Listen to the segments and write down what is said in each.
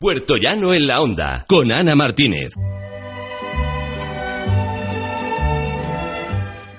Puerto Llano en la Onda, con Ana Martínez.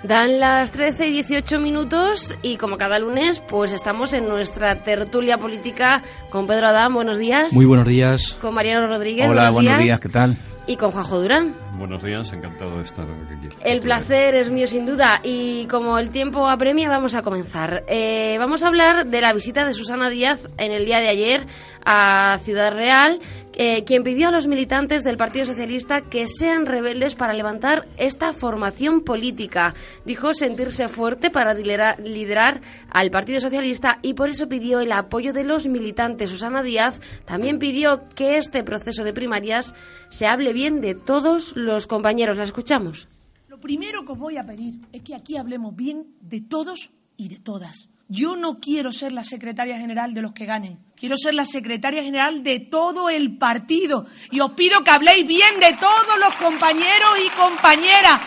Dan las 13 y 18 minutos y como cada lunes, pues estamos en nuestra tertulia política con Pedro Adán. Buenos días. Muy buenos días. Con Mariano Rodríguez. Hola, buenos, días. ¿qué tal? Y con Juanjo Durán. Buenos días, encantado de estar aquí. El placer es mío sin duda y como el tiempo apremia vamos a comenzar. Eh, vamos a hablar de la visita de Susana Díaz en el día de ayer a Ciudad Real, eh, quien pidió a los militantes del Partido Socialista que sean rebeldes para levantar esta formación política. Dijo sentirse fuerte para liderar, al Partido Socialista y por eso pidió el apoyo de los militantes. Susana Díaz también pidió que este proceso de primarias se hable bien de todos los compañeros. La escuchamos. Lo primero que os voy a pedir es que aquí hablemos bien de todos y de todas. Yo no quiero ser la secretaria general de los que ganen. Quiero ser la secretaria general de todo el partido. Y os pido que habléis bien de todos los compañeros y compañeras.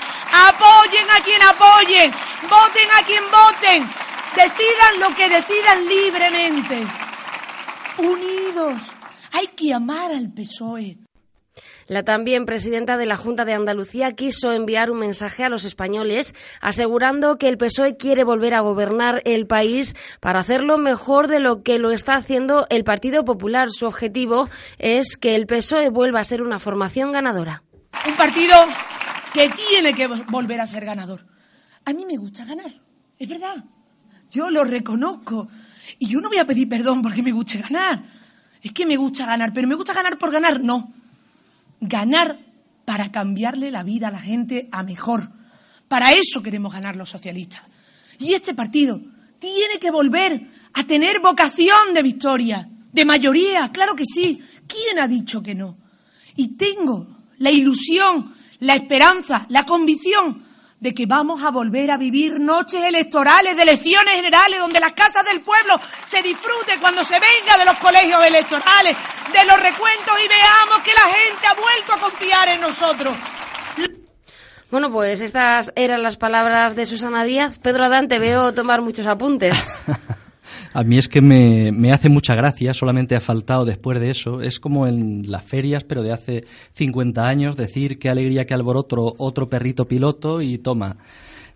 Apoyen a quien apoyen. Voten a quien voten. Decidan lo que decidan libremente. Unidos. Hay que amar al PSOE. La también presidenta de la Junta de Andalucía quiso enviar un mensaje a los españoles asegurando que el PSOE quiere volver a gobernar el país para hacerlo mejor de lo que lo está haciendo el Partido Popular. Su objetivo es que el PSOE vuelva a ser una formación ganadora. Un partido que tiene que volver a ser ganador. A mí me gusta ganar, es verdad. Yo lo reconozco. Y yo no voy a pedir perdón porque me guste ganar. Es que me gusta ganar, pero me gusta ganar por ganar, no ganar para cambiarle la vida a la gente a mejor. Para eso queremos ganar los socialistas. Y este partido tiene que volver a tener vocación de victoria, de mayoría, claro que sí. ¿Quién ha dicho que no? Y tengo la ilusión, la esperanza, la convicción de que vamos a volver a vivir noches electorales de elecciones generales donde las casas del pueblo se disfrute cuando se venga de los colegios electorales, de los recuentos y veamos que la gente ha vuelto a confiar en nosotros. Bueno, pues estas eran las palabras de Susana Díaz. Pedro Adán, te veo tomar muchos apuntes. A mí es que me, me, hace mucha gracia, solamente ha faltado después de eso. Es como en las ferias, pero de hace 50 años, decir qué alegría que alboroto otro perrito piloto y toma.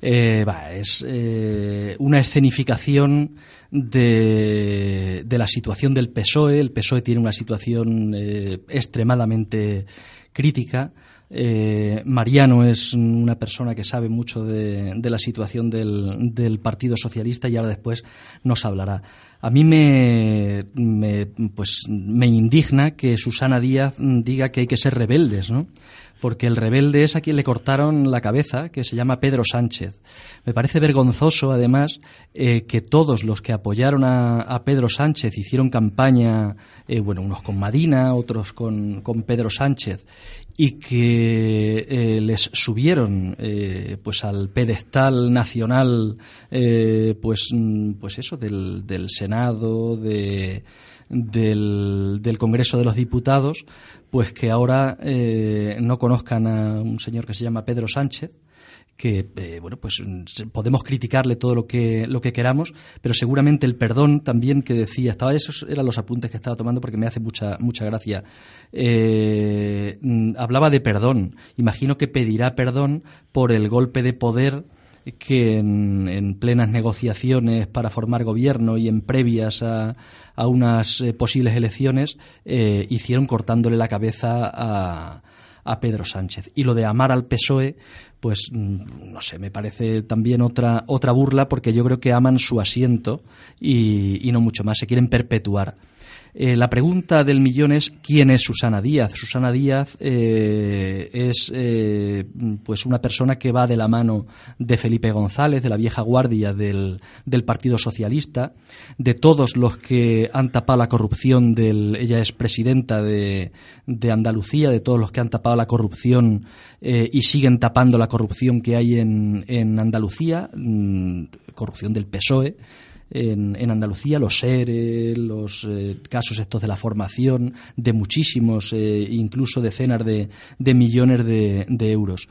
Eh, va, es eh, una escenificación de, de, la situación del PSOE. El PSOE tiene una situación eh, extremadamente crítica. Eh, Mariano es una persona que sabe mucho de, la situación del, Partido Socialista y ahora después nos hablará. A mí me, pues, me indigna que Susana Díaz diga que hay que ser rebeldes, ¿no? porque el rebelde es a quien le cortaron la cabeza, que se llama Pedro Sánchez. Me parece vergonzoso, además, eh, que todos los que apoyaron a, Pedro Sánchez hicieron campaña, eh, bueno, unos con Madina, otros con, con Pedro Sánchez, y que eh, les subieron eh, pues al pedestal nacional eh, pues mm, pues eso del, del Senado de, del, del, Congreso de los Diputados pues que ahora no conozcan a un señor que se llama Pedro Sánchez que eh, bueno pues podemos criticarle todo lo que lo que queramos pero seguramente el perdón también que decía estaba esos eran los apuntes que estaba tomando porque me hace mucha mucha gracia eh, mm, hablaba de perdón imagino que pedirá perdón por el golpe de poder que en, plenas negociaciones para formar gobierno y en previas a, a unas eh, posibles elecciones hicieron cortándole la cabeza a, a Pedro Sánchez. Y lo de amar al PSOE, pues mm, no sé, me parece también otra, otra burla porque yo creo que aman su asiento y, no mucho más, se quieren perpetuar. Eh, la pregunta del millón es quién es Susana Díaz. Susana Díaz eh, es eh, pues una persona que va de la mano de Felipe González, de la vieja guardia del, del Partido Socialista, de todos los que han tapado la corrupción del. Ella es presidenta de, de Andalucía, de todos los que han tapado la corrupción y siguen tapando la corrupción que hay en, en Andalucía, mm, corrupción del PSOE en, en Andalucía, los seres, los eh, casos estos de la formación, de muchísimos, eh, incluso decenas de, de millones de, de, euros.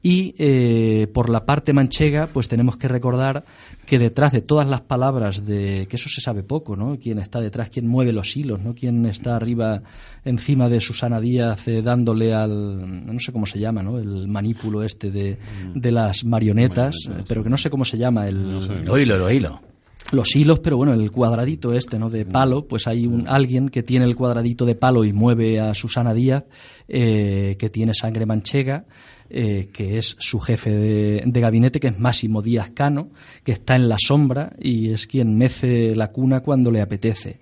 Y eh, por la parte manchega, pues tenemos que recordar que detrás de todas las palabras de que eso se sabe poco, ¿no? Quién está detrás, quién mueve los hilos, ¿no? Quién está arriba, encima de Susana Díaz, dándole al, no sé cómo se llama, ¿no? El manípulo este de, de las marionetas, Marionetas, pero que no sé cómo se llama el. No sé. Lo hilo, lo hilo. Los hilos, pero bueno, el cuadradito este, ¿no? De palo, pues hay un, alguien que tiene el cuadradito de palo y mueve a Susana Díaz, eh, que tiene sangre manchega, eh, que es su jefe de, de, gabinete, que es Máximo Díaz Cano, que está en la sombra y es quien mece la cuna cuando le apetece.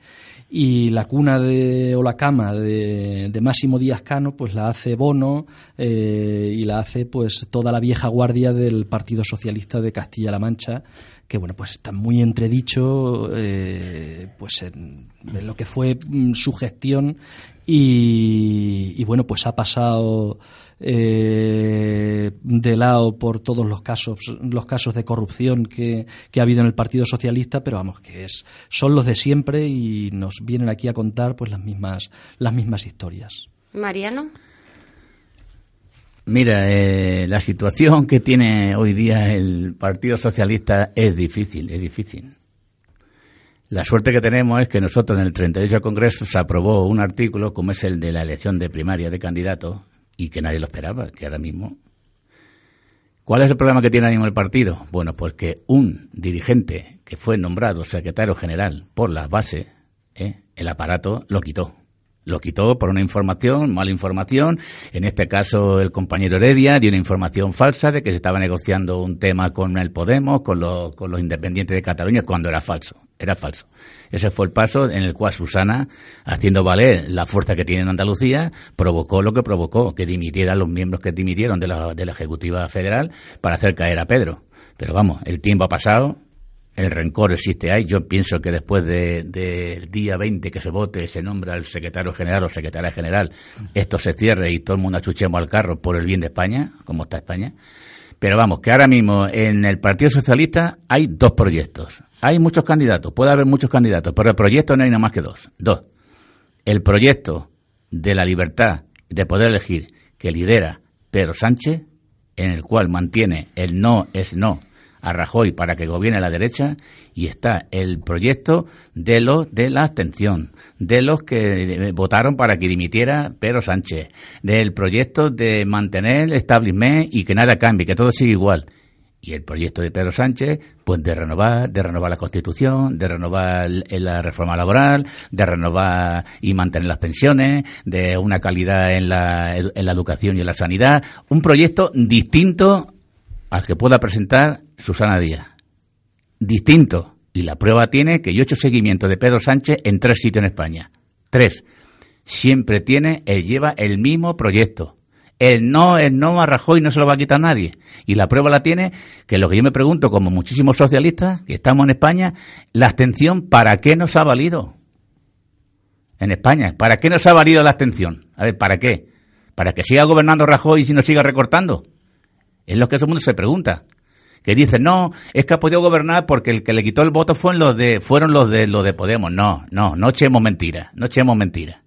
Y la cuna de, o la cama de, de Máximo Díaz Cano, pues la hace Bono eh, y la hace pues toda la vieja guardia del Partido Socialista de Castilla-La Mancha, que bueno pues está muy entredicho eh, pues en, lo que fue mm, su gestión y, y, bueno pues ha pasado eh, de lado por todos los casos los casos de corrupción que, que, ha habido en el Partido Socialista pero vamos que es son los de siempre y nos vienen aquí a contar pues las mismas las mismas historias. Mariano Mira, eh, la situación que tiene hoy día el Partido Socialista es difícil, es difícil. La suerte que tenemos es que nosotros en el 38 Congreso se aprobó un artículo como es el de la elección de primaria de candidatos y que nadie lo esperaba, que ahora mismo. ¿Cuál es el problema que tiene ahora mismo el partido? Bueno, pues que un dirigente que fue nombrado secretario general por las bases, ¿eh? el aparato lo quitó. Lo quitó por una información, mala información. En este caso, el compañero Heredia dio una información falsa de que se estaba negociando un tema con el Podemos, con los, con los independientes de Cataluña, cuando era falso. Era falso. Ese fue el paso en el cual Susana, haciendo valer la fuerza que tiene en Andalucía, provocó lo que provocó, que dimitieran los miembros que dimitieron de la, de la Ejecutiva Federal para hacer caer a Pedro. Pero vamos, el tiempo ha pasado, el rencor existe ahí. Yo pienso que después del de, día 20 que se vote, se nombra el secretario general o secretaria general, esto se cierre y todo el mundo achuchemos al carro por el bien de España, como está España. Pero vamos, que ahora mismo en el Partido Socialista hay dos proyectos. Hay muchos candidatos, puede haber muchos candidatos, pero el proyecto no hay nada más que dos. Dos. El proyecto de la libertad de poder elegir que lidera Pedro Sánchez, en el cual mantiene el no es no a Rajoy para que gobierne la derecha y está el proyecto de los de la abstención, de los que votaron para que dimitiera Pedro Sánchez, del proyecto de mantener el establishment y que nada cambie, que todo siga igual. Y el proyecto de Pedro Sánchez, pues de renovar, de renovar la Constitución, de renovar la reforma laboral, de renovar y mantener las pensiones, de una calidad en la, en la educación y en la sanidad. Un proyecto distinto al que pueda presentar Susana Díaz. Distinto. Y la prueba tiene que yo he hecho seguimiento de Pedro Sánchez en tres sitios en España. Tres. Siempre tiene, él lleva el mismo proyecto. El no, el no a Rajoy no se lo va a quitar nadie. Y la prueba la tiene que lo que yo me pregunto, como muchísimos socialistas que estamos en España, la abstención, ¿para qué nos ha valido? En España, ¿para qué nos ha valido la abstención? A ver, ¿para qué? ¿Para que siga gobernando Rajoy y si nos siga recortando? Es lo que todo el mundo se pregunta. Que dicen, no, es que ha podido gobernar porque el que le quitó el voto fue los de, fueron los de, los de Podemos. No, no, no echemos mentiras, no echemos mentiras.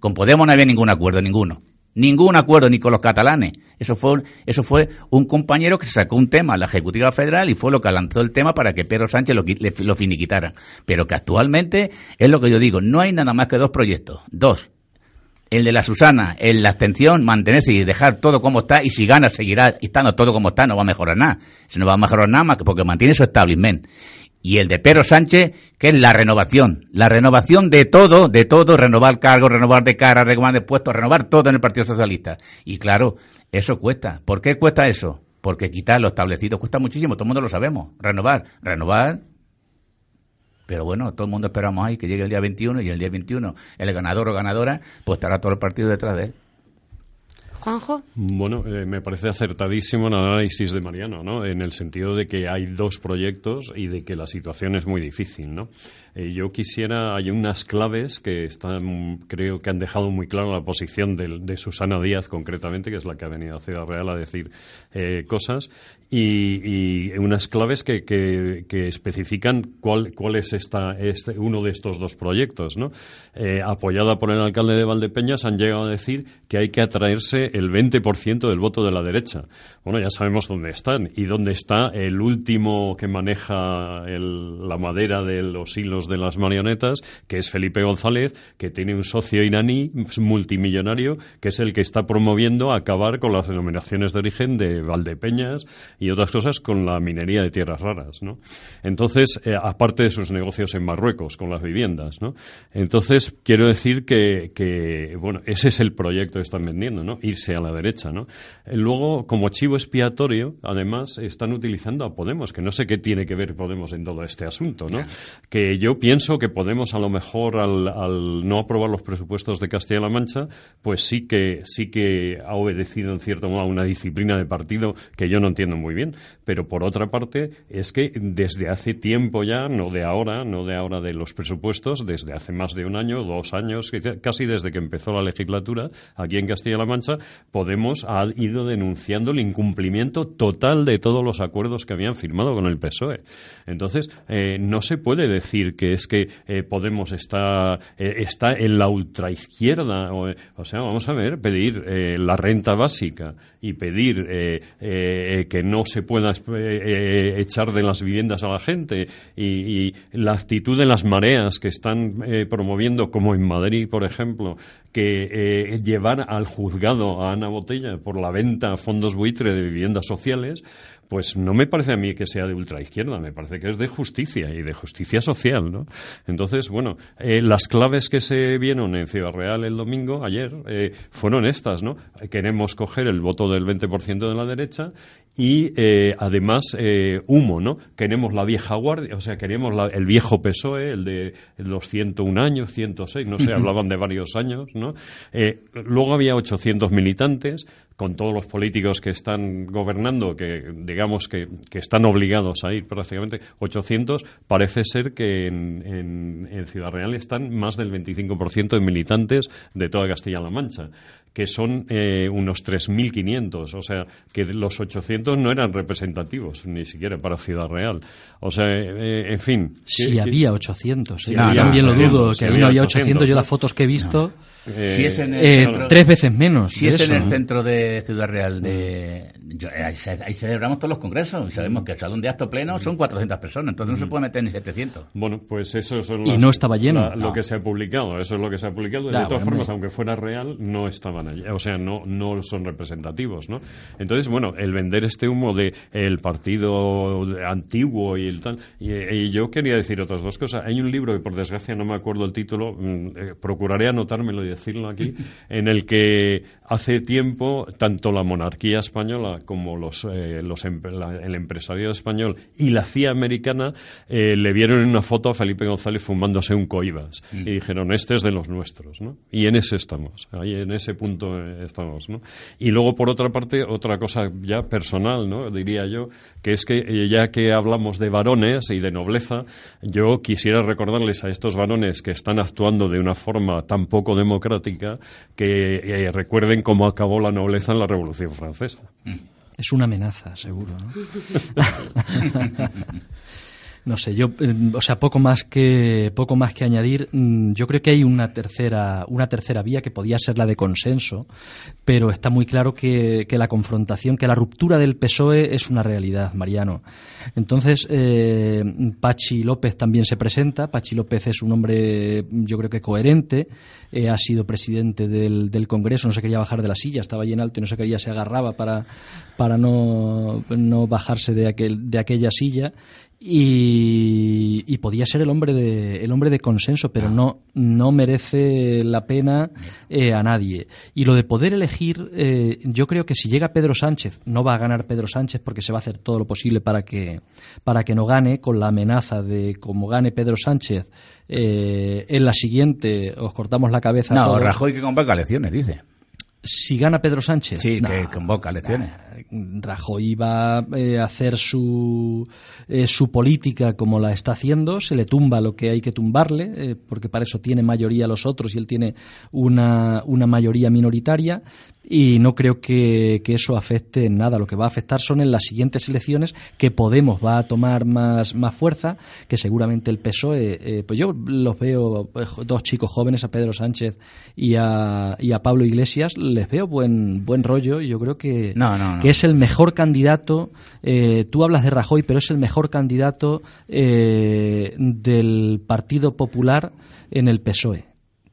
Con Podemos no había ningún acuerdo, ninguno. Ningún acuerdo ni con los catalanes. Eso fue, eso fue un compañero que se sacó un tema a la Ejecutiva Federal y fue lo que lanzó el tema para que Pedro Sánchez lo, lo finiquitara. Pero que actualmente es lo que yo digo, no hay nada más que dos proyectos. Dos, el de la Susana, en la abstención, mantenerse y dejar todo como está, y si gana seguirá estando todo como está, no va a mejorar nada. Se no va a mejorar nada más que porque mantiene su establishment. Y el de Pedro Sánchez, que es la renovación. La renovación de todo, de todo, renovar cargos, renovar de cara, renovar de puestos, renovar todo en el Partido Socialista. Y claro, eso cuesta. ¿Por qué cuesta eso? Porque quitar lo establecido cuesta muchísimo, todo el mundo lo sabemos. Renovar, renovar. Pero bueno, todo el mundo esperamos ahí que llegue el día 21 y el día 21 el ganador o ganadora pues estará todo el partido detrás de él. Juanjo. Bueno, eh, me parece acertadísimo el análisis de Mariano, ¿no? En el sentido de que hay dos proyectos y de que la situación es muy difícil, ¿no? Eh, yo quisiera, hay unas claves que están, creo que han dejado muy clara la posición de, de, Susana Díaz concretamente, que es la que ha venido a Ciudad Real a decir eh, cosas, y, unas claves que, que, que especifican cuál, cuál es esta, este, uno de estos dos proyectos, ¿no? Eh, apoyada por el alcalde de Valdepeñas, han llegado a decir que hay que atraerse el 20% del voto de la derecha. Bueno, ya sabemos dónde están y dónde está el último que maneja el, la madera de los hilos de las marionetas, que es Felipe González, que tiene un socio iraní multimillonario, que es el que está promoviendo acabar con las denominaciones de origen de Valdepeñas y otras cosas con la minería de tierras raras, ¿no? Entonces, eh, aparte de sus negocios en Marruecos con las viviendas, ¿no? Entonces, quiero decir que, que bueno, ese es el proyecto que están vendiendo, ¿no? Irse a la derecha, ¿no? Eh, luego, como chivo expiatorio, además, están utilizando a Podemos, que no sé qué tiene que ver Podemos en todo este asunto, ¿no? Que yo pienso que Podemos, a lo mejor, al, al no aprobar los presupuestos de Castilla-La Mancha, pues sí que, sí que ha obedecido, en cierto modo, a una disciplina de partido que yo no entiendo muy bien. Pero, por otra parte, es que desde hace tiempo ya, no de ahora, no de ahora de los presupuestos, desde hace más de un año, dos años, casi desde que empezó la legislatura, aquí en Castilla-La Mancha, Podemos ha ido denunciando el incumplimiento total de todos los acuerdos que habían firmado con el PSOE. Entonces, eh, no se puede decir que es que eh, Podemos está, eh, está en la ultraizquierda. O, o, sea, vamos a ver, pedir la renta básica y pedir que no se pueda echar de las viviendas a la gente y, la actitud de las mareas que están promoviendo, como en Madrid, por ejemplo, que eh, llevar al juzgado a Ana Botella por la venta a fondos buitre de viviendas sociales, pues no me parece a mí que sea de ultraizquierda, me parece que es de justicia y de justicia social, ¿no? Entonces, bueno, eh, las claves que se vieron en Ciudad Real el domingo, ayer, eh, fueron estas, ¿no? Queremos coger el voto del 20% de la derecha y eh, además eh, humo, ¿no? Queremos la vieja guardia, o sea, queremos la, el viejo PSOE, el de los 101 años, 106, no sé, hablaban de varios años, ¿no? Eh, luego había 800 militantes, con todos los políticos que están gobernando, que digamos que, que están obligados a ir prácticamente 800, parece ser que en, en, en Ciudad Real están más del 25% de militantes de toda Castilla-La Mancha que son eh, unos 3.500, o sea, que los 800 no eran representativos, ni siquiera para Ciudad Real. O sea, eh, en fin. Si había 800, ¿eh? no, también lo dudo, que ahí no había 800, yo las fotos que he visto... No. Si es en el eh, tres veces menos. Si es eso, en el centro de Ciudad Real, de, yo, ahí, ahí, celebramos todos los congresos y sabemos que el salón de acto pleno son 400 personas, entonces no se puede meter ni 700. Bueno, pues eso es y no estaba lleno. La, lo no. que se ha publicado, eso es lo que se ha publicado. De, ya, todas bueno, formas, aunque fuera real, no o sea, no, no son representativos, ¿no? Entonces, bueno, el vender este humo de el partido antiguo y el tal. Y, y yo quería decir otras dos cosas. Hay un libro que, por desgracia, no me acuerdo el título, mmm, eh, procuraré anotármelo y decirlo aquí, en el que hace tiempo tanto la monarquía española como los, eh, los la, el empresario español y la CIA americana eh, le vieron en una foto a Felipe González fumándose un coibas mm. y dijeron este es de los nuestros, ¿no? Y en ese estamos, ahí en ese punto estamos, ¿no? Y luego por otra parte otra cosa ya personal, ¿no? Diría yo que es que eh, ya que hablamos de varones y de nobleza, yo quisiera recordarles a estos varones que están actuando de una forma tan poco democrática que eh, recuerden cómo acabó la nobleza en la Revolución Francesa. Es una amenaza, seguro. ¿no? no sé, yo, o sea, poco más que poco más que añadir. Mm, yo creo que hay una tercera una tercera vía que podía ser la de consenso, pero está muy claro que, que la confrontación, que la ruptura del PSOE es una realidad, Mariano. Entonces, eh, Pachi López también se presenta. Pachi López es un hombre, yo creo que coherente. Eh, ha sido presidente del, del, Congreso, no se quería bajar de la silla, estaba allí en alto y no se quería, se agarraba para, para no, no bajarse de, aquel, de aquella silla y, y podía ser el hombre de el hombre de consenso pero no no merece la pena eh, a nadie y lo de poder elegir eh, yo creo que si llega Pedro Sánchez no va a ganar Pedro Sánchez porque se va a hacer todo lo posible para que para que no gane con la amenaza de como gane Pedro Sánchez eh, en la siguiente os cortamos la cabeza a No, todos. Rajoy que convoca elecciones, dice. si gana Pedro Sánchez Sí, no, que convoca elecciones. Rajoy va eh, a hacer su, eh, su política como la está haciendo, se le tumba lo que hay que tumbarle, eh, porque para eso tiene mayoría los otros y él tiene una, una mayoría minoritaria, y no creo que, que eso afecte en nada. Lo que va a afectar son en las siguientes elecciones que Podemos va a tomar más, más fuerza, que seguramente el PSOE, eh, pues yo los veo, eh, dos chicos jóvenes, a Pedro Sánchez y a, y a Pablo Iglesias, les veo buen, buen rollo y yo creo que, No, no, no. que es el mejor candidato. eh, tú hablas de Rajoy, pero es el mejor candidato eh, del Partido Popular en el PSOE,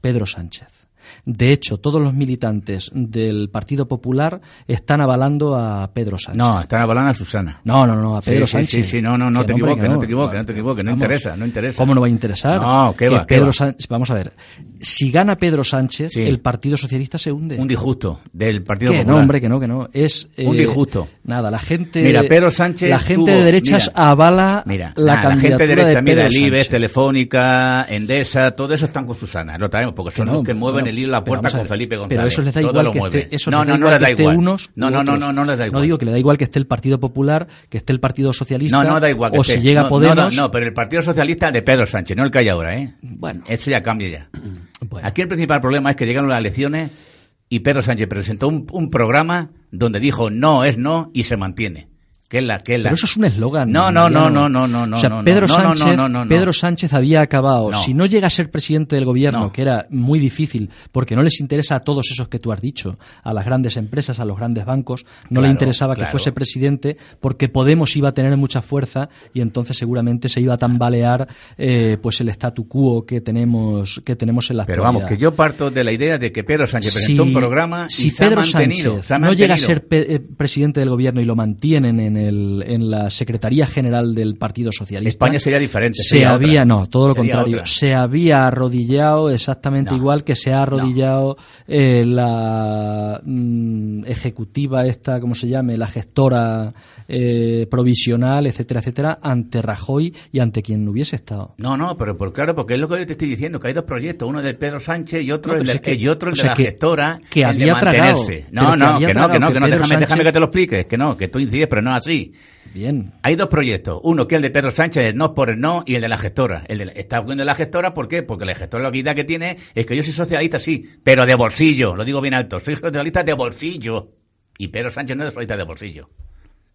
Pedro Sánchez. De hecho, todos los militantes del Partido Popular están avalando a Pedro Sánchez. No, están avalando a Susana. No, no, no, a Pedro sí, Sánchez. Sí, sí, no, no, no te equivoques, que no te equivoques, no te equivoques, no interesa, no interesa. ¿Cómo no va a interesar? No, qué Que va, qué Pedro va. Sánchez- vamos a ver, si gana Pedro Sánchez, Sí. el Partido Socialista se hunde. Un disjusto del Partido Que Popular. no, hombre, que no, que no. Es Un eh, disgusto. Nada, la gente. Mira, Pedro Sánchez La gente tuvo- de derechas mira, avala Mira, la candidatura gente de derecha, de mira, el IBEX. Telefónica, Endesa, todo eso están con Susana, lo sabemos, porque son no, los que mueven el hilo la puerta con Felipe González. Pero eso les da igual que esté, eso no, no, no les da igual. unos no, no, no, no, no les da igual. No digo que le da igual que esté el Partido Popular, que esté el Partido Socialista. No, no da igual. que O si llega no, Podemos. No, no, pero el Partido Socialista de Pedro Sánchez, no el que hay ahora, ¿eh? Bueno. Eso ya cambia ya. Bueno. Aquí el principal problema es que llegaron las elecciones y Pedro Sánchez presentó un, un programa donde dijo no es no y se mantiene. Que es la, que es la... Pero eso es un eslogan. No, no, no, no, no, no, O sea, no, Pedro no, Sánchez, no, no, no. Pedro Sánchez había acabado. Si no llega a ser presidente del gobierno, No. que era muy difícil, porque no les interesa a todos esos que tú has dicho, a las grandes empresas, a los grandes bancos, no le Claro, interesaba que fuese presidente, porque Podemos iba a tener mucha fuerza y entonces seguramente se iba a tambalear eh, pues el statu quo que tenemos que tenemos en la Pero actualidad. vamos, que yo parto de la idea de que Pedro Sánchez Si- presentó un programa y si se Pedro ha mantenido. Sánchez se ha no llega a ser eh, presidente del gobierno y lo mantienen en, el, en la Secretaría General del Partido Socialista. España sería diferente, Se había, otra. no, todo lo Sería contrario. otra. Se había arrodillado exactamente No. igual que se ha arrodillado eh, la mm, ejecutiva esta, ¿cómo se llame? La gestora eh, provisional, etcétera, etcétera, ante Rajoy y ante quien hubiese estado. No, no, pero por claro, porque es lo que yo te estoy diciendo, que hay dos proyectos, uno del Pedro Sánchez y otro No, el pero de, es que- y otro el de la que- gestora, que había tragado, No, no, que no, que no, que no, déjame, déjame que te lo expliques, que no, que tú incides, pero no así. Bien. Hay dos proyectos, uno que es el de Pedro Sánchez, el no por el no, y el de la gestora. El de, está hablando de la gestora, ¿por qué? Porque la gestora la que tiene es que yo soy socialista, sí, pero de bolsillo, lo digo bien alto, soy socialista de bolsillo. Y Pedro Sánchez no es socialista de bolsillo.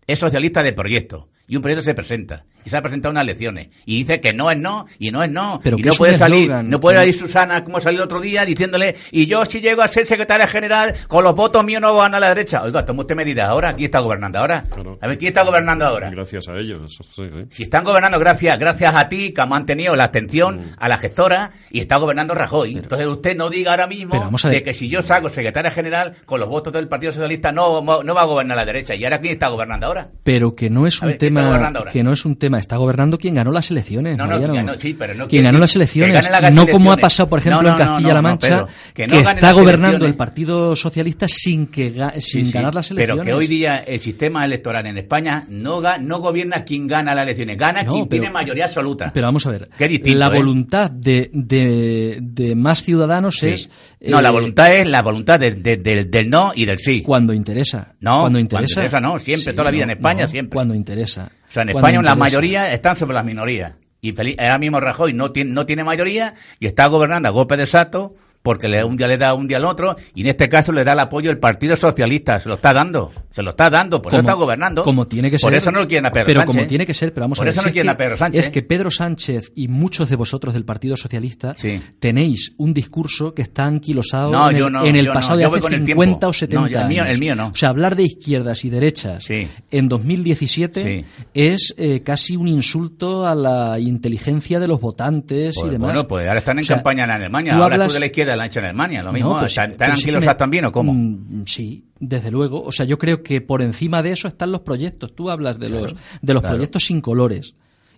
Es socialista de proyecto. Y un proyecto se presenta. Y se ha presentado unas elecciones. Y dice que no es no, y no es no. Pero y que no puede salir, eslogan, no puede salir Susana, como salió el otro día, diciéndole, y yo si llego a ser secretaria general, con los votos míos no van a la derecha. Oiga, toma usted medidas ahora, ¿quién está gobernando ahora? Claro. A ver, ¿quién está gobernando ahora? Gracias a ellos. sí, sí. Si están gobernando gracias, gracias a ti, que ha mantenido la atención a la gestora, y está gobernando Rajoy. Entonces usted no diga ahora mismo de que si yo salgo secretaria general, con los votos del Partido Socialista no, no va a gobernar la derecha. ¿Y ahora quién está gobernando ahora? pero que no es un ver, ¿quién está tema gobernando ahora? que no es un tema está gobernando quien ganó las elecciones No, no, sí, pero no quien ganó las elecciones las no como ha pasado por ejemplo No, no, en no, Castilla no, La no, Mancha Pedro, que que, no está gobernando el Partido Socialista sin que sin Sí, sí. ganar las elecciones Pero que hoy día el sistema electoral en España no, no gobierna quien gana las elecciones, gana No, quien pero- tiene mayoría absoluta. pero vamos a ver Qué distinto, la ¿eh? voluntad de, de, de más ciudadanos Sí. es no, la eh, voluntad es la voluntad de- de- del- del no y del sí. cuando interesa No, cuando cuando interesa, interesa no, siempre, toda la vida en España, siempre. cuando interesa sea, en España la mayoría están sobre las minorías. Y ahora mismo Rajoy no tiene, no tiene mayoría y está gobernando a golpe de sato porque le, un día le da un día al otro y en este caso le da el apoyo el Partido Socialista. Se lo está dando. Se lo está dando. Por eso está gobernando. Como tiene que ser. Por eso no lo quieren a Pedro pero Sánchez. como tiene que ser, pero vamos Por a ver. eso si no es quieren que- a Pedro Sánchez. Es que Pedro Sánchez y muchos de vosotros del Partido Socialista Sí. tenéis un discurso que está anquilosado No, en el, no, en el pasado de hace con el 50 tiempo. o 70 No, yo- el mío- años. el mío no. O sea, hablar de izquierdas y derechas Sí. en 2017 Sí. es eh, casi un insulto a la inteligencia de los votantes Pues, y demás. bueno, pues ahora están en O sea, campaña en Alemania. hablas- tú de la izquierda la han hecho en Alemania. Lo mismo. no, pues, ¿Están, están pero sí que anquilosados me- también o cómo? Mm, Sí, desde luego. O sea, yo creo que por encima de eso están los proyectos. Tú hablas de los, de los claro. proyectos sin colores.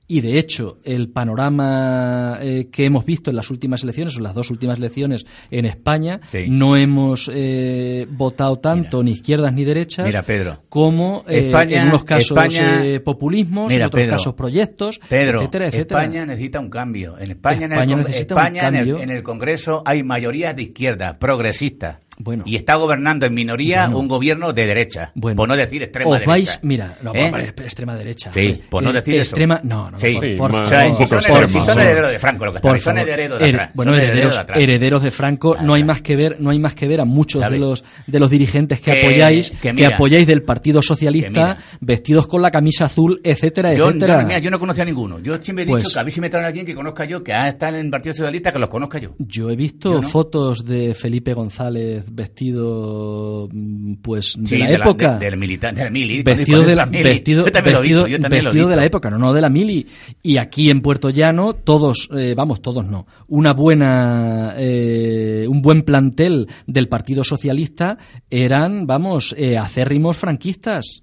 Y de hecho el panorama eh, que hemos visto en las últimas elecciones, o las dos últimas elecciones en España, Sí. no hemos eh, votado tanto ni izquierdas ni derechas Mira, Pedro. como eh, España- en unos casos España- eh, populismos, Mira, en otros Pedro. casos proyectos, Pedro, etcétera, etcétera. España necesita un cambio. En España, en, el, necesita un en, el, cambio. en el Congreso hay mayoría de izquierda, progresista. Bueno. Y está gobernando en minoría Bueno. un gobierno de derecha. Bueno, por no decir extrema os derecha. vais, mira, no, ¿Eh? extrema derecha. Sí, hombre. por no Eh, decir eso. extrema, no, no, Sí. por, Sí, por más- O sea, favor, si son, si son herederos de Franco, lo que Por están, son herederos de atrás. bueno, herederos, de atrás. herederos de Franco, Claro, no hay más que ver, no hay más que ver a muchos de los de los dirigentes que, Que- apoyáis, que que, mira. apoyáis del Partido Socialista, Que vestidos con la camisa azul, etcétera, Yo, etcétera. yo, mira, yo no conocía a ninguno. Yo siempre he dicho Pues- que a mí si me traen a alguien que conozca yo, que estado en el Partido Socialista, que los conozca yo. Yo he visto fotos de Felipe González vestido, mm, pues, de Sí, la de época. de- del militar, del mili. vestido de la, mili, vestido, vestido- visto, de la época, no, no de la mili. Y aquí en Puerto Llano, todos, eh, vamos, todos no, una buena, eh, un buen plantel del Partido Socialista eran, vamos, eh, acérrimos franquistas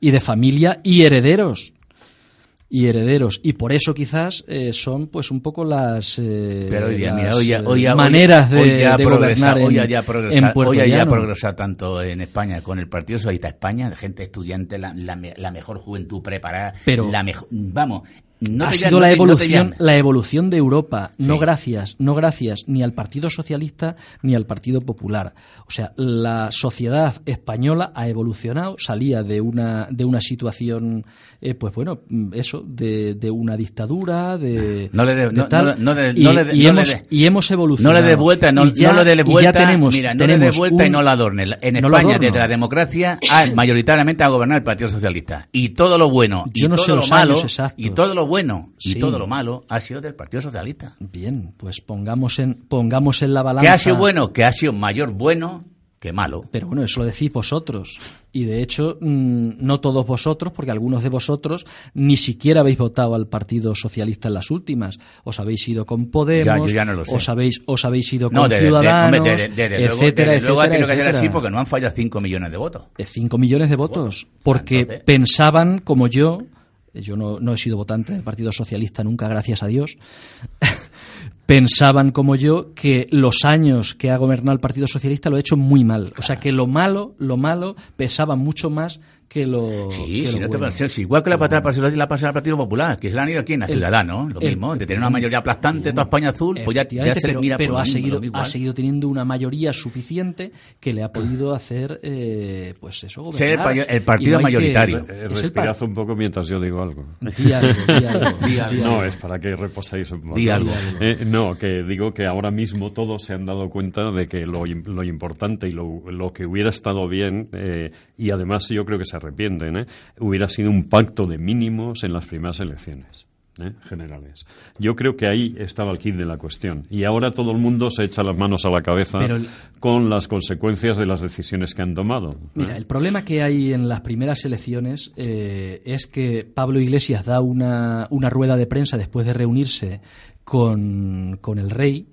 y de familia y herederos. Y herederos. Y por eso quizás eh, son pues un poco las, maneras de, gobernar en, hoy ya, ya progresa- en hoy ya, progresa tanto en España con el Partido Socialista España, gente estudiante, la, la la mejor juventud preparada, Pero- la mejor, vamos, no ha sido la no no evolución la evolución de Europa. No gracias no gracias ni al Partido Socialista ni al Partido Popular. O sea la sociedad española ha evolucionado salía de una de una situación eh, pues bueno eso de, de una dictadura de, No le y, hemos evolucionado. No le dé vuelta, no, Y ya- no le dé vuelta, tenemos, mira, no le dé tenemos vuelta y no la adorne. En España, desde la democracia, ha, mayoritariamente ha gobernado el Partido Socialista. Y todo lo bueno, Yo y no todo sé lo malo, exactos. y todo lo bueno, y Sí. todo lo malo, ha sido del Partido Socialista. bien pues pongamos en pongamos en la balanza ¿Qué ha sido bueno? Que ha sido mayor bueno que malo. Pero bueno, eso lo decís vosotros. Y de hecho, mm, no todos vosotros, porque algunos de vosotros ni siquiera habéis votado al Partido Socialista en las últimas. Os habéis ido con Podemos, Ya, yo ya no lo sé. os habéis os habéis ido No, con Ciudadanos, desde- desde luego, etcétera, luego ha etcétera, tenido que ser así etcétera. porque no han fallado 5 millones de votos. Eh, cinco millones de votos, porque entonces- pensaban como yo, yo no, no he sido votante del Partido Socialista nunca, gracias a Dios, pensaban como yo que los años que ha gobernado el Partido Socialista lo ha hecho muy mal. O sea, que lo malo, lo malo pesaba mucho más que lo, Sí, que si lo no te bueno. parece- si igual que la pasada para la pasada al Partido Popular, que se la han ido aquí en la El- Ciudadano, lo el- mismo, de tener una mayoría aplastante toda España azul, pues ya, ya se pero, mira pero ha, seguido, ha seguido teniendo una mayoría suficiente que le ha podido hacer, eh, pues eso, gobernar. Ser el partido no hay que- mayoritario. Eh, es respirad un poco mientras yo digo algo. Di algo, di algo, Di di algo. No, es para que reposéis un poco. Di algo. Eh, no, que digo que ahora mismo todos se han dado cuenta de que lo, lo importante y lo, lo que hubiera estado bien, eh, y además yo creo que se arrepienten, eh, hubiera sido un pacto de mínimos en las primeras elecciones. eh, generales. Yo creo que ahí estaba el kit de la cuestión. Y ahora todo el mundo se echa las manos a la cabeza el- con las consecuencias de las decisiones que han tomado. ¿eh? Mira, el problema que hay en las primeras elecciones eh, es que Pablo Iglesias da una, una rueda de prensa después de reunirse con, con el rey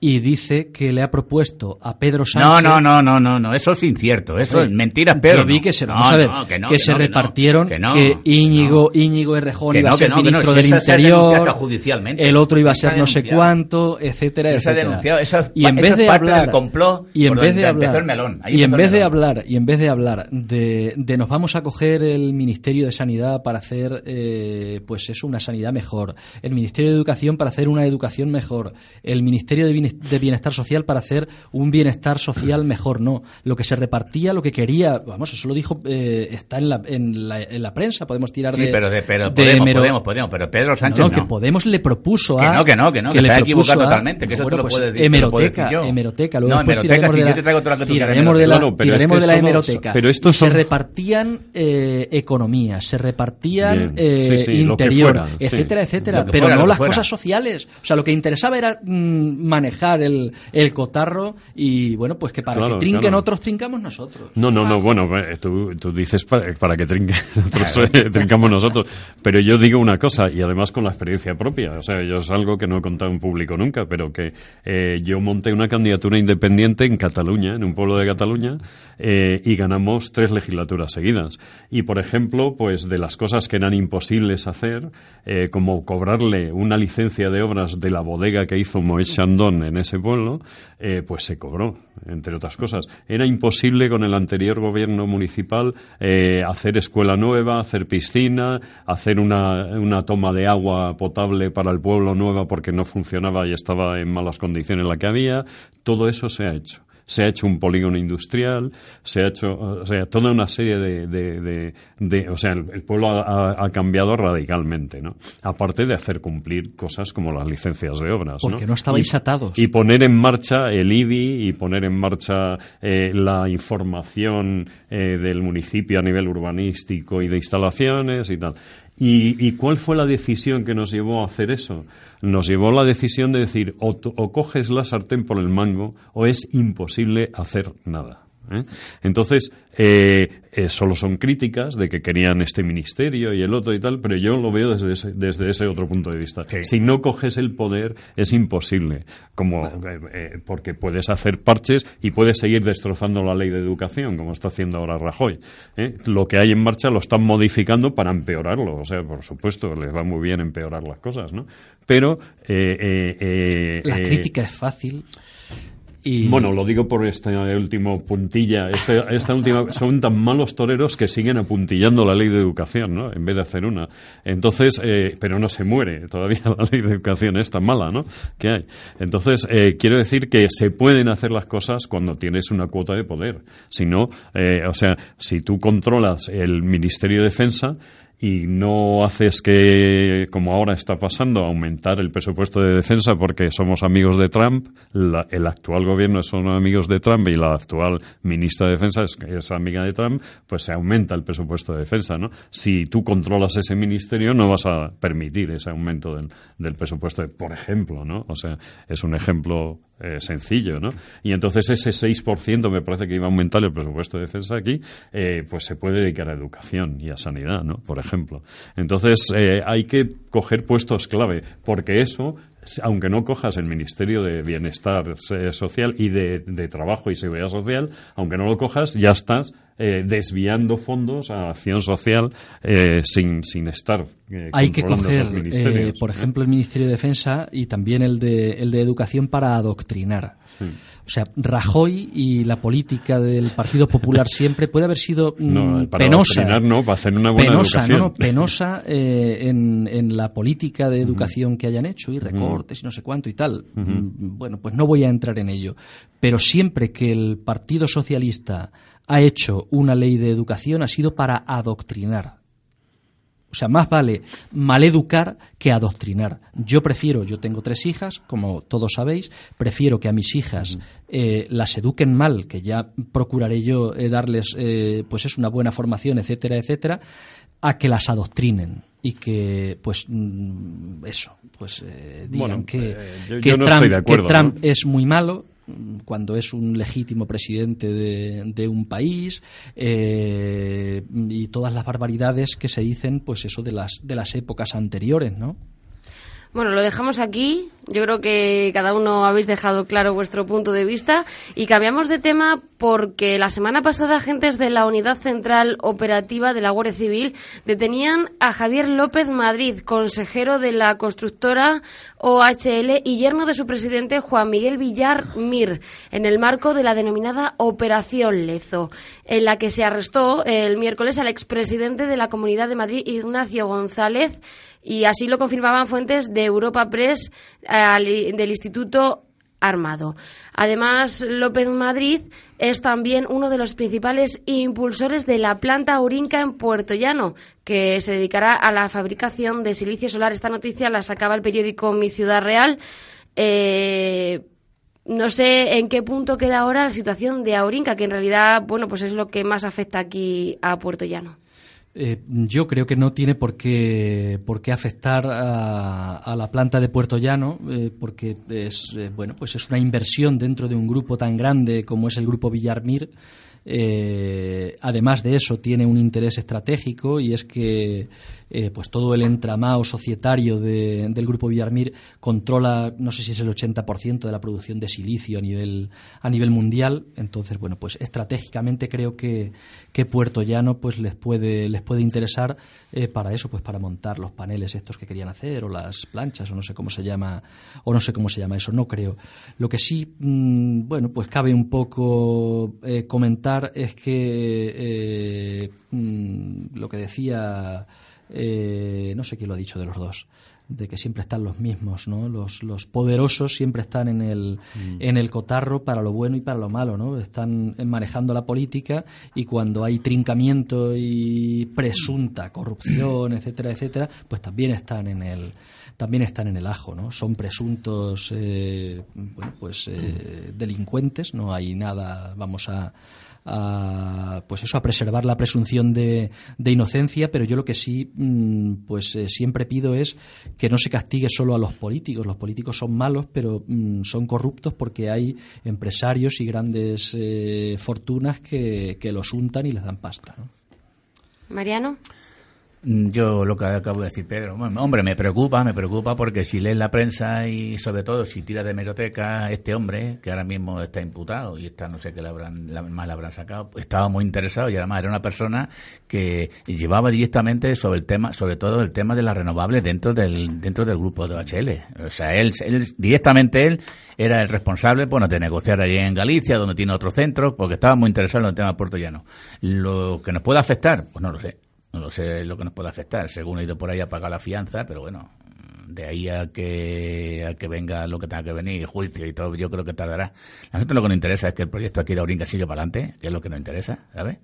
y dice que le ha propuesto a Pedro No, Sánchez. no, no, no, no, no, eso es incierto, eso es mentira, pero Yo vi que se, no, vamos a ver, no, que, no, se no, repartieron, que, no, que que Íñigo, no. Íñigo Errejón Que iba no, a ser que no, que no, ministro del Interior, judicialmente. el otro iba a ser no sé cuánto, etcétera, Eso se ha etcétera. eso y en vez de hablar, complot y en vez de hablar, y en vez de hablar, y en vez de hablar de, de nos vamos a coger el Ministerio de Sanidad para hacer, eh, pues eso, una sanidad mejor, el Ministerio de Educación para hacer una educación mejor, el Ministerio de Bienes- de Bienestar Social para hacer un bienestar social mejor, no. Lo que se repartía, lo que quería, vamos, eso lo dijo, eh, está en la, en, la, en la prensa, podemos tirar Sí, de. pero, de, pero de podemos, mero- podemos, podemos, pero Pedro Sánchez no, no. que Podemos le propuso Que a. no, que no, que no, que le está propuso equivocado a- totalmente, que eso bueno, te lo pues, puedo decir, te lo hemeroteca, yo. hemeroteca, luego No, después hemeroteca, tiraremos sí, de yo la, te traigo toda la que tiraremos de la, Claro, pero es tiraremos que de la somos- hemeroteca. pero estos se son- repartían eh, economías, se repartían eh, sí, sí, lo que interior, fuera, sí. etcétera, etcétera, que pero fuera, no que las cosas sociales. O sea, lo que interesaba era mm, manejar el, el cotarro y bueno, pues que para Claro, que trinquen claro. otros, trincamos nosotros. No, no, no, bueno, eh, tú, tú dices para, para que trinque, nosotros, eh, trincamos nosotros, pero yo digo una cosa, y además con la experiencia propia, o sea, yo es algo que no he contado en público nunca, pero que eh, yo monté una candidatura independiente en Cataluña, en un pueblo de Cataluña, eh, y ganamos tres legislaturas seguidas. Y, por ejemplo, pues de las cosas que eran imposibles hacer, eh, como cobrarle una licencia de obras de la bodega que hizo Moët En ese pueblo, eh, pues se cobró, entre otras cosas. Era imposible con el anterior gobierno municipal eh, hacer escuela nueva, hacer piscina, hacer una, una toma de agua potable para el pueblo nueva porque no funcionaba y estaba en malas condiciones la que había. Todo eso se ha hecho se ha hecho un polígono industrial, se ha hecho, o sea, toda una serie de, de, de- de- o sea, el, el pueblo ha, cambiado radicalmente, ¿no? Aparte de hacer cumplir cosas como las licencias de obras, Porque no estabais Y- atados. Y poner en marcha el IBI y poner en marcha eh, la información eh, del municipio a nivel urbanístico y de instalaciones y tal. ¿Y, y cuál fue la decisión que nos llevó a hacer eso? Nos llevó la decisión de decir o, o coges la sartén por el mango o es imposible hacer nada. ¿Eh? Entonces, eh, eh, solo son críticas de que querían este ministerio y el otro y tal, pero yo lo veo desde ese, desde ese otro punto de vista. Si no coges el poder, es imposible, como, eh, eh, porque puedes hacer parches y puedes seguir destrozando la ley de educación, como está haciendo ahora Rajoy. ¿eh? Lo que hay en marcha lo están modificando para empeorarlo, o sea, por supuesto, les va muy bien empeorar las cosas, ¿no? Pero... La crítica es fácil. Bueno, lo digo por esta último puntilla. Este- esta última son tan malos toreros que siguen apuntillando la ley de educación, ¿no? En vez de hacer una. Entonces, eh, pero no se muere todavía la ley de educación es tan mala, ¿no? Que hay. Entonces, eh, quiero decir que se pueden hacer las cosas cuando tienes una cuota de poder. Si no, eh, o sea, si tú controlas el Ministerio de Defensa y no haces que, como ahora está pasando, aumentar el presupuesto de defensa porque somos amigos de Trump, el actual gobierno son amigos de Trump y la actual ministra de Defensa es, es amiga de Trump, pues se aumenta el presupuesto de defensa, ¿no? Si tú controlas ese ministerio no vas a permitir ese aumento del, del presupuesto, de- por ejemplo, ¿no? O sea, es un ejemplo eh, sencillo, ¿no? Y entonces ese 6% me parece que iba a aumentar el presupuesto de defensa aquí, eh, pues se puede dedicar a educación y a sanidad, ¿no? Por ejemplo. Entonces eh, hay que coger puestos clave, porque eso aunque no cojas el Ministerio de Bienestar eh, Social y de, de Trabajo y Seguridad Social, aunque no lo cojas, ya estás eh, desviando fondos a acción social eh, sin, sin estar eh, hay que coger, eh, por ¿eh? ejemplo, el Ministerio de Defensa y también el de, el de Educación para adoctrinar. O sea, Rajoy y la política del Partido Popular siempre puede haber sido mm, No, para penosa. adoctrinar no, para hacer una buena penosa, educación. no, no, penosa eh, en, en la política de educación que hayan hecho y recortes y no sé cuánto y tal. Mm, Bueno, pues no voy a entrar en ello. Pero siempre que el Partido Socialista ha hecho una ley de educación ha sido para adoctrinar. O sea, más vale maleducar que adoctrinar. Yo prefiero, yo tengo tres hijas, como todos sabéis, prefiero que a mis hijas eh, las eduquen mal, que ya procuraré yo eh, darles, eh, pues es una buena formación, etcétera, etcétera, a que las adoctrinen y que, pues, mm, eso, pues eh, digan Bueno, que, eh, yo- que yo no Trump, es muy malo cuando es un legítimo presidente de, un país eh, y todas las barbaridades que se dicen pues eso de las de las épocas anteriores no Bueno, lo dejamos aquí. Yo creo que cada uno habéis dejado claro vuestro punto de vista y cambiamos de tema porque la semana pasada agentes de la Unidad Central Operativa de la Guardia Civil detenían a Javier López Madrid, consejero de la constructora OHL y yerno de su presidente Juan Miguel Villar Mir, en el marco de la denominada Operación Lezo, en la que se arrestó el miércoles al expresidente de la Comunidad de Madrid, Ignacio González, y así lo confirmaban fuentes de Europa Press del Instituto Armado. Además, López Madrid es también uno de los principales impulsores de la planta Aurinca en Puerto Llano, que se dedicará a la fabricación de silicio solar. Esta noticia la sacaba el periódico Mi Ciudad Real. Eh, no sé en qué punto queda ahora la situación de Aurinca, que en realidad, bueno, pues es lo que más afecta aquí a Puerto Llano. Eh, yo creo que no tiene por qué, por qué afectar a, la planta de Puerto Llano, eh, porque es, eh, bueno, pues es una inversión dentro de un grupo tan grande como es el grupo Villarmir. además de eso, tiene un interés estratégico y es que eh, pues todo el entramado societario del grupo Villarmir controla, no sé si es el 80% de la producción de silicio a nivel, a nivel mundial. Entonces, bueno, pues estratégicamente creo que, que Puerto Llano pues les puede, les puede interesar eh, para eso, pues para montar los paneles estos que querían hacer, o las planchas, o no sé cómo se llama, o no sé cómo se llama eso, no creo. Lo que sí, mm, bueno, pues cabe un poco eh, comentar es que mm, lo que decía eh, no sé quién lo ha dicho de los dos, de que siempre están los mismos, ¿no? Los, los poderosos siempre están en el, mm. en el cotarro para lo bueno y para lo malo, ¿no? Están manejando la política y cuando hay trincamiento y presunta corrupción, etcétera, etcétera, pues también están en el también están en el ajo, ¿no? Son presuntos, eh, bueno, pues eh, delincuentes, no hay nada, vamos a a, pues eso, a preservar la presunción de, de inocencia, pero yo lo que sí mm, pues eh, siempre pido es que no se castigue solo a los políticos. Los políticos son malos, pero mm, son corruptos porque hay empresarios y grandes eh, fortunas que, los untan y les dan pasta. Mariano. Mm, yo lo que acabo de decir, Pedro, hombre, me preocupa, me preocupa porque si lees la prensa y sobre todo si tira de meroteca, este hombre, que ahora mismo está imputado y está, no sé qué le habrán, más le habrán sacado, estaba muy interesado y además era una persona que llevaba directamente sobre el tema, sobre todo el tema de las renovables dentro del, dentro del grupo de HL. O sea, él, él directamente él era el responsable, bueno, de negociar allí en Galicia, donde tiene otro centro, porque estaba muy interesado en el tema de Puerto Llano. Lo que nos puede afectar, pues no lo sé no sé lo que nos puede afectar. Según he ido por ahí a pagar la fianza, pero bueno, de ahí a que, a que venga lo que tenga que venir, juicio y todo, yo creo que tardará. A nosotros lo que nos interesa es que el proyecto aquí de Auringa siga para adelante, que es lo que nos interesa, ¿sabes?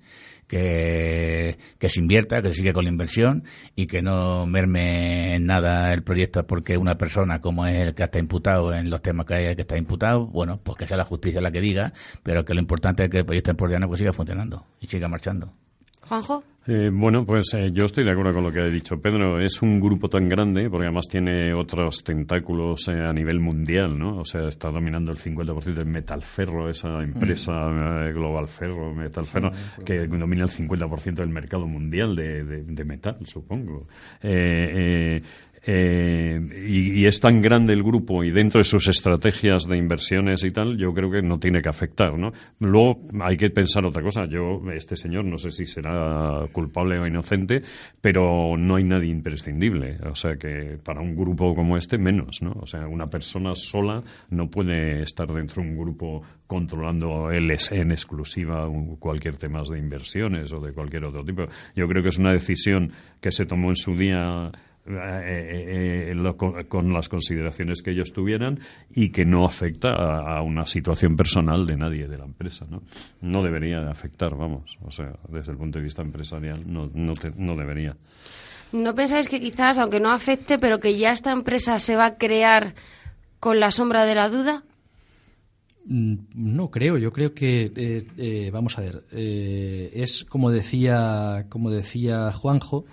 Que, que se invierta, que se siga con la inversión y que no merme en nada el proyecto porque una persona como es el que está imputado en los temas que hay que está imputado, bueno, pues que sea la justicia la que diga, pero que lo importante es que el proyecto en Pordiano pues siga funcionando y siga marchando. Juanjo. Eh, bueno, pues eh, yo estoy de acuerdo con lo que ha dicho Pedro. Es un grupo tan grande porque además tiene otros tentáculos eh, a nivel mundial, ¿no? O sea, está dominando el 50% del Metalferro, esa empresa mm. Global Ferro, Metalferro, que domina el 50% del mercado mundial de, de metal, supongo. Eh, y, es tan grande el grupo y dentro de sus estrategias de inversiones y tal, yo creo que no tiene que afectar, ¿no? Luego hay que pensar otra cosa. Yo, este señor, no sé si será culpable o inocente, pero no hay nadie imprescindible. O sea que para un grupo como este, menos, ¿no? O sea, una persona sola no puede estar dentro de un grupo controlando él en exclusiva cualquier tema de inversiones o de cualquier otro tipo. Yo creo que es una decisión que se tomó en su día eh, eh, con, las consideraciones que ellos tuvieran y que no afecta a, una situación personal de nadie de la empresa. ¿no? no debería afectar, vamos, o sea, desde el punto de vista empresarial no, no, no debería. ¿No pensáis que quizás, aunque no afecte, pero que ya esta empresa se va a crear con la sombra de la duda? Mm, no creo, yo creo que eh, vamos a ver, es como decía, como decía Juanjo,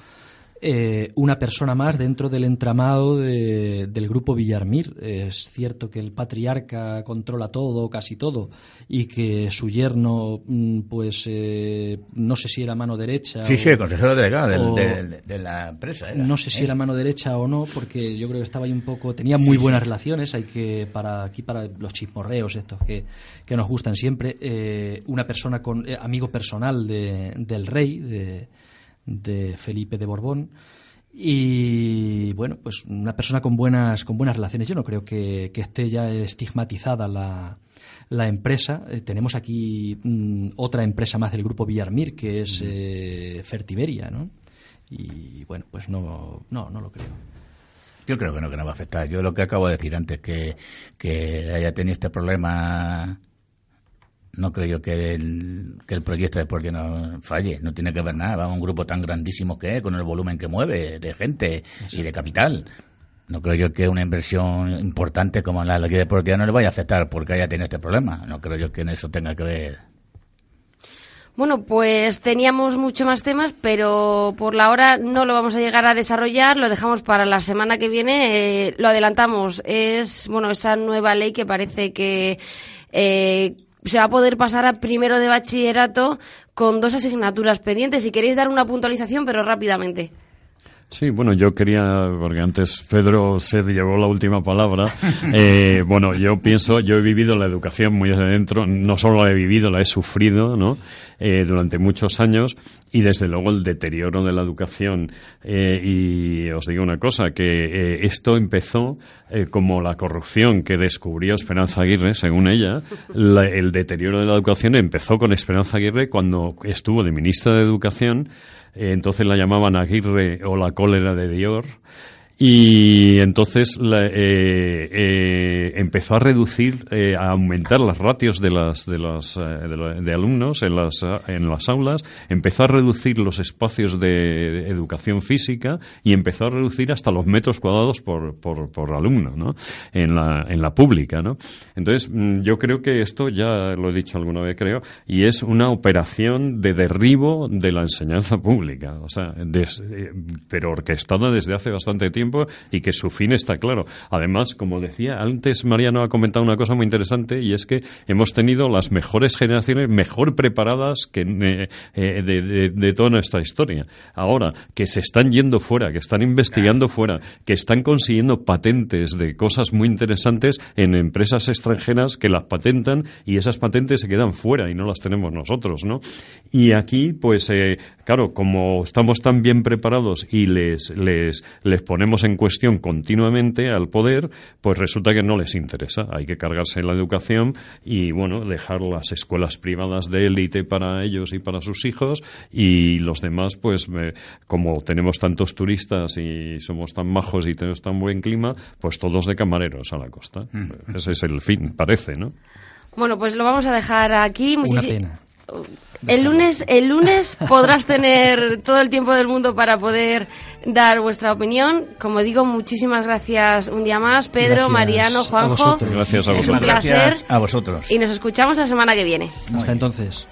eh, una persona más dentro del entramado del grupo Villarmir. Es cierto que el patriarca controla todo, casi todo, y que su yerno, mm, pues, eh, no sé si era mano derecha. Sí, sí, el consejero delegado de, la empresa. no sé si ¿eh? era mano derecha o no, porque yo creo que estaba ahí un poco. Tenía muy buenas relaciones. Hay que, para aquí, para los chismorreos estos que, que nos gustan siempre, una persona con amigo personal del rey, de de Felipe de Borbón. Y bueno, pues una persona con buenas, con buenas relaciones. Yo no creo que, esté ya estigmatizada la, la empresa. Eh, tenemos aquí mm, otra empresa más del grupo Villarmir, que es eh, Fertiberia, ¿no? Y bueno, pues no, no, no lo creo. Yo creo que no, que no va a afectar. Yo lo que acabo de decir antes, que, que haya tenido este problema no creo yo que el, que el proyecto de no falle, no tiene que ver nada, va a un grupo tan grandísimo que es, con el volumen que mueve de gente y de capital. No creo yo que una inversión importante como la de Deportiva no le vaya a afectar porque haya tenido este problema. No creo yo que en eso tenga que ver. Bueno, pues teníamos mucho más temas, pero por la hora no lo vamos a llegar a desarrollar, lo dejamos para la semana que viene, eh, lo adelantamos. Es, bueno, esa nueva ley que parece que eh, se va a poder pasar a primero de bachillerato con dos asignaturas pendientes. Si queréis dar una puntualización, pero rápidamente. Sí, bueno, yo quería, porque antes Pedro se llevó la última palabra. Eh, bueno, yo pienso, yo he vivido la educación muy adentro, no solo la he vivido, la he sufrido, ¿no? Eh, durante muchos años y desde luego el deterioro de la educación. Eh, y os digo una cosa, que esto empezó como la corrupción que descubrió Esperanza Aguirre, según ella. el deterioro de la educación empezó con Esperanza Aguirre cuando estuvo de ministra de Educación eh, entonces la llamaban Aguirre o la cólera de Dior. Y entonces eh, eh, empezó a reducir, eh, a aumentar las ratios de las de las de, alumnos en las en las aulas, empezó a reducir los espacios de educación física y empezó a reducir hasta los metros cuadrados por, por, por alumno, ¿no? En la en la pública, ¿no? Entonces mm, yo creo que esto ya lo he dicho alguna vez creo y es una operación de derribo de la enseñanza pública, o sea, pero orquestada desde hace bastante tiempo y que su fin está claro. Además, como decía antes, Mariano ha comentado una cosa muy interesante y es que hemos tenido las mejores generaciones mejor preparadas que eh, eh, de, toda nuestra historia. Ahora, que se están yendo fuera, que están investigando fuera, que están consiguiendo patentes de cosas muy interesantes en empresas extranjeras que las patentan y esas patentes se quedan fuera y no las tenemos nosotros, ¿no? Y aquí, pues, eh, claro, como estamos tan bien preparados y les, les, les ponemos en cuestión continuamente al poder, pues resulta que no les interesa. Hay que cargarse la educación y, bueno, dejar las escuelas privadas de élite para ellos y para sus hijos y los demás, pues, como tenemos tantos turistas y somos tan majos y tenemos tan buen clima, pues todos de camareros a la costa. Ese es el fin, parece, ¿no? Bueno, pues lo vamos a dejar aquí. Una pena. El lunes, el lunes podrás tener todo el tiempo del mundo para poder dar vuestra opinión. Como digo, muchísimas gracias un día más, Pedro, Mariano, Juanjo. gracias a vosotros. Es un placer. a vosotros. Y nos escuchamos la semana que viene. Hasta entonces.